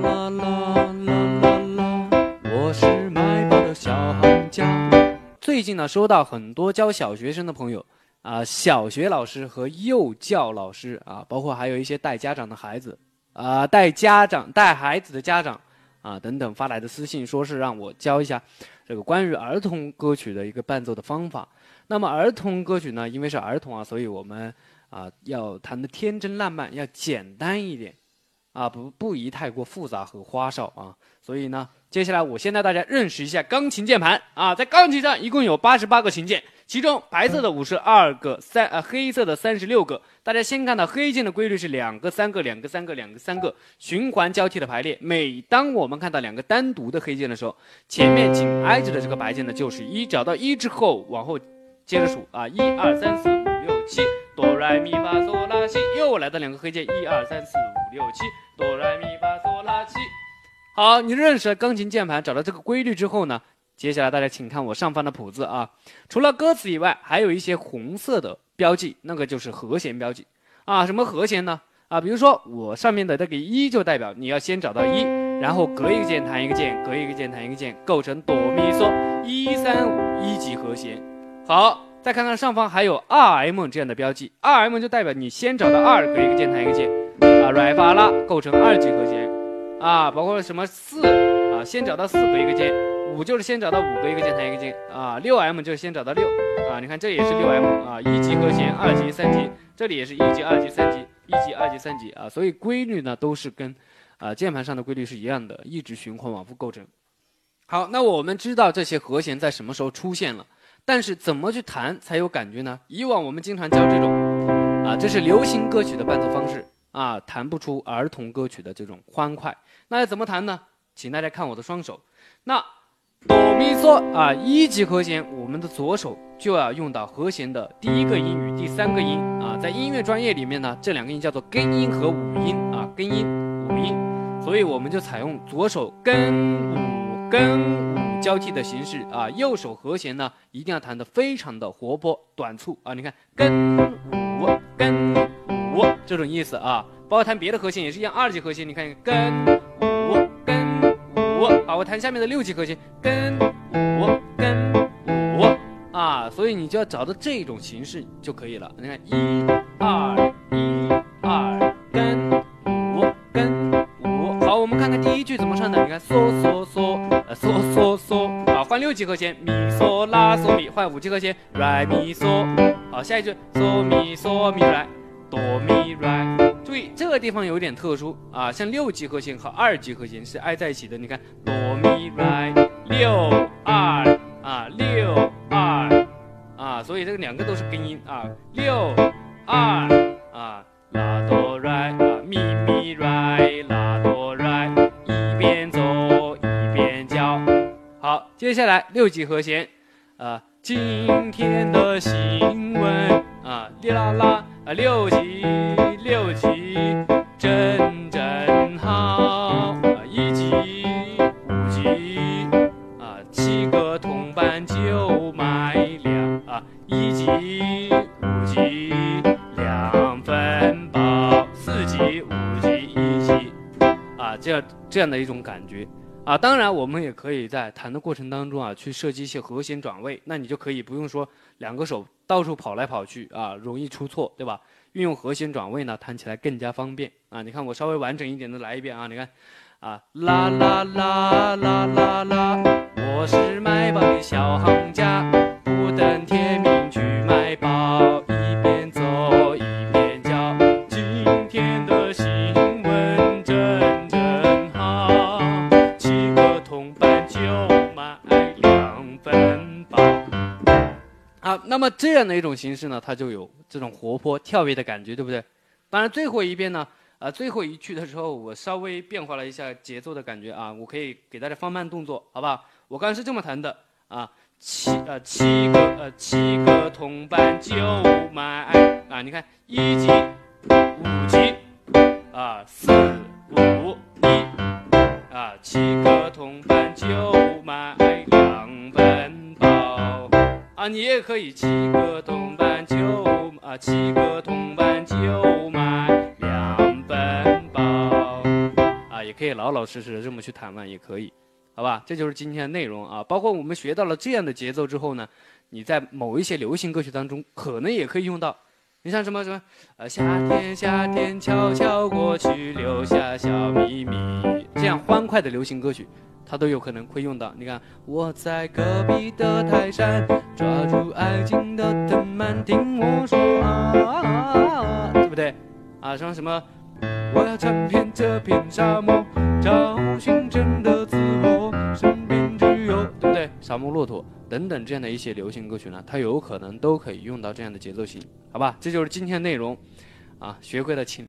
啦啦啦啦啦，我是卖报的小行家。最近呢，收到很多教小学生的朋友啊，小学老师和幼教老师啊，包括还有一些带家长的孩子啊，带家长带孩子的家长啊等等发来的私信，说是让我教一下这个关于儿童歌曲的一个伴奏的方法。那么儿童歌曲呢，因为是儿童啊，所以我们啊要弹的天真烂漫，要简单一点。啊，不不宜太过复杂和花哨啊，所以呢，接下来我先带大家认识一下钢琴键盘啊，在钢琴上一共有八十八个琴键，其中白色的五十二个，三呃黑色的三十六个。大家先看到黑键的规律是两个三个两个三个两个三个循环交替的排列。每当我们看到两个单独的黑键的时候，前面紧挨着的这个白键呢就是一，找到一之后往后接着数啊，一二三四五六七。哆来咪发嗦又来到两个黑键，一二三四五六七，哆来咪发嗦拉西。好，你认识了钢琴键盘，找到这个规律之后呢，接下来大家请看我上方的谱子啊。除了歌词以外，还有一些红色的标记，那个就是和弦标记啊。什么和弦呢？啊，比如说我上面的这个一，就代表你要先找到一，然后隔一个键弹一个键，隔一个键弹一个键，构成哆咪嗦一三五一级和弦。好。再看看上方还有 R M 这样的标记，R M 就代表你先找到二，隔一个键弹一个键，啊，Re Fa La 构成二级和弦，啊，包括什么四，啊，先找到四隔一个键，五就是先找到五隔一个键弹一个键，啊，六 M 就是先找到六，啊，你看这也是六 M，啊，一级和弦，二级、三级，这里也是一级、二级、三级，一级、二级、三级，啊，所以规律呢都是跟，啊，键盘上的规律是一样的，一直循环往复构成。好，那我们知道这些和弦在什么时候出现了。但是怎么去弹才有感觉呢？以往我们经常教这种，啊，这是流行歌曲的伴奏方式啊，弹不出儿童歌曲的这种欢快。那要怎么弹呢？请大家看我的双手。那哆咪嗦啊，一级和弦，我们的左手就要用到和弦的第一个音与第三个音啊。在音乐专业里面呢，这两个音叫做根音和五音啊，根音、五音，所以我们就采用左手根五根五。交替的形式啊，右手和弦呢一定要弹得非常的活泼短促啊！你看根五根五这种意思啊，包括弹别的和弦也是一样，二级和弦你看根五根五，啊，我弹下面的六级和弦根五根五啊，所以你就要找到这种形式就可以了。你看一七和弦，咪嗦拉嗦咪，换五级和弦，来咪嗦，好，下一句，嗦咪嗦咪来，哆咪来，注意这个地方有点特殊啊，像六级和弦和二级和弦是挨在一起的，你看哆咪来，六二啊，六二啊，所以这个两个都是根音啊，六二啊，拉哆来啊，咪咪来。接下来六级和弦，啊，今天的新闻啊，哩啦啦啊，六级六级真真好啊，一级五级啊，七个铜板就买两啊，一级五级两分包，四级五级一级啊，这样这样的一种感觉。啊，当然，我们也可以在弹的过程当中啊，去设计一些和弦转位，那你就可以不用说两个手到处跑来跑去啊，容易出错，对吧？运用和弦转位呢，弹起来更加方便啊。你看，我稍微完整一点的来一遍啊，你看，啊，啦啦啦啦啦啦，我是卖报的小行家，那么这样的一种形式呢，它就有这种活泼跳跃的感觉，对不对？当然最后一遍呢，啊，最后一句的时候，我稍微变化了一下节奏的感觉啊，我可以给大家放慢动作，好不好？我刚刚是这么弹的啊，七呃七个呃七个铜板就买啊，你看一级五级啊四五一啊七个啊，你也可以七个铜板就啊，七个铜板就买两本包啊，也可以老老实实的这么去弹完也可以，好吧？这就是今天的内容啊。包括我们学到了这样的节奏之后呢，你在某一些流行歌曲当中可能也可以用到。你像什么什么，呃，夏天夏天悄悄过去，留下小秘密，这样欢快的流行歌曲，它都有可能会用到。你看，我在隔壁的泰山，抓住爱情的藤蔓，听我说啊，对不对？啊，像什么，我要穿遍这片沙漠，找寻真的自我，身边只有，对不对？沙漠骆驼。等等，这样的一些流行歌曲呢，它有可能都可以用到这样的节奏型，好吧？这就是今天内容，啊，学会了请。